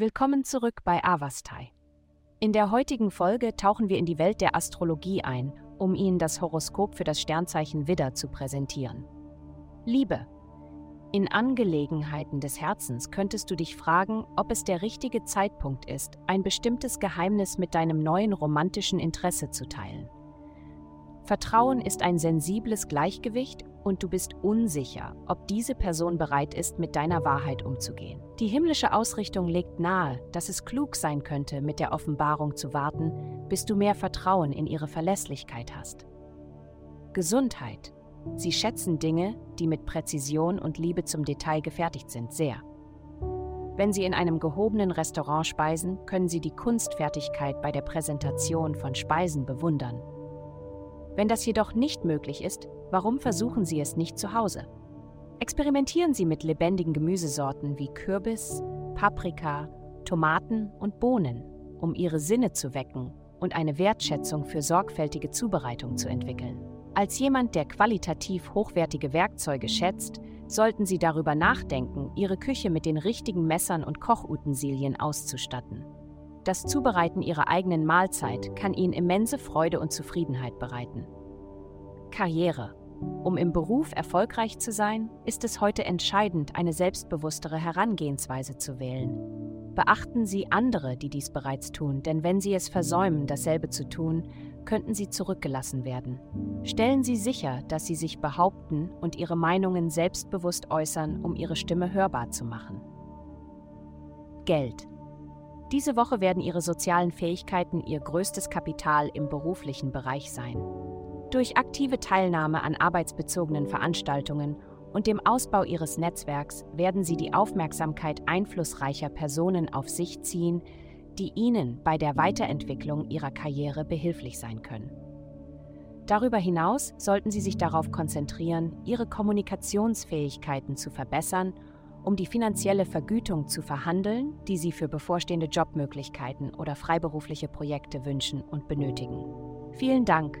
Willkommen zurück bei Avastai. In der heutigen Folge tauchen wir in die Welt der Astrologie ein, um Ihnen das Horoskop für das Sternzeichen Widder zu präsentieren. Liebe. In Angelegenheiten des Herzens könntest du dich fragen, ob es der richtige Zeitpunkt ist, ein bestimmtes Geheimnis mit deinem neuen romantischen Interesse zu teilen. Vertrauen ist ein sensibles Gleichgewicht und du bist unsicher, ob diese Person bereit ist, mit deiner Wahrheit umzugehen. Die himmlische Ausrichtung legt nahe, dass es klug sein könnte, mit der Offenbarung zu warten, bis du mehr Vertrauen in ihre Verlässlichkeit hast. Gesundheit. Sie schätzen Dinge, die mit Präzision und Liebe zum Detail gefertigt sind, sehr. Wenn Sie in einem gehobenen Restaurant speisen, können Sie die Kunstfertigkeit bei der Präsentation von Speisen bewundern. Wenn das jedoch nicht möglich ist, Warum versuchen Sie es nicht zu Hause? Experimentieren Sie mit lebendigen Gemüsesorten wie Kürbis, Paprika, Tomaten und Bohnen, um Ihre Sinne zu wecken und eine Wertschätzung für sorgfältige Zubereitung zu entwickeln. Als jemand, der qualitativ hochwertige Werkzeuge schätzt, sollten Sie darüber nachdenken, Ihre Küche mit den richtigen Messern und Kochutensilien auszustatten. Das Zubereiten Ihrer eigenen Mahlzeit kann Ihnen immense Freude und Zufriedenheit bereiten. Karriere. Um im Beruf erfolgreich zu sein, ist es heute entscheidend, eine selbstbewusstere Herangehensweise zu wählen. Beachten Sie andere, die dies bereits tun, denn wenn Sie es versäumen, dasselbe zu tun, könnten Sie zurückgelassen werden. Stellen Sie sicher, dass Sie sich behaupten und Ihre Meinungen selbstbewusst äußern, um Ihre Stimme hörbar zu machen. Geld. Diese Woche werden Ihre sozialen Fähigkeiten Ihr größtes Kapital im beruflichen Bereich sein. Durch aktive Teilnahme an arbeitsbezogenen Veranstaltungen und dem Ausbau ihres Netzwerks werden sie die Aufmerksamkeit einflussreicher Personen auf sich ziehen, die ihnen bei der Weiterentwicklung ihrer Karriere behilflich sein können. Darüber hinaus sollten sie sich darauf konzentrieren, ihre Kommunikationsfähigkeiten zu verbessern, um die finanzielle Vergütung zu verhandeln, die sie für bevorstehende Jobmöglichkeiten oder freiberufliche Projekte wünschen und benötigen. Vielen Dank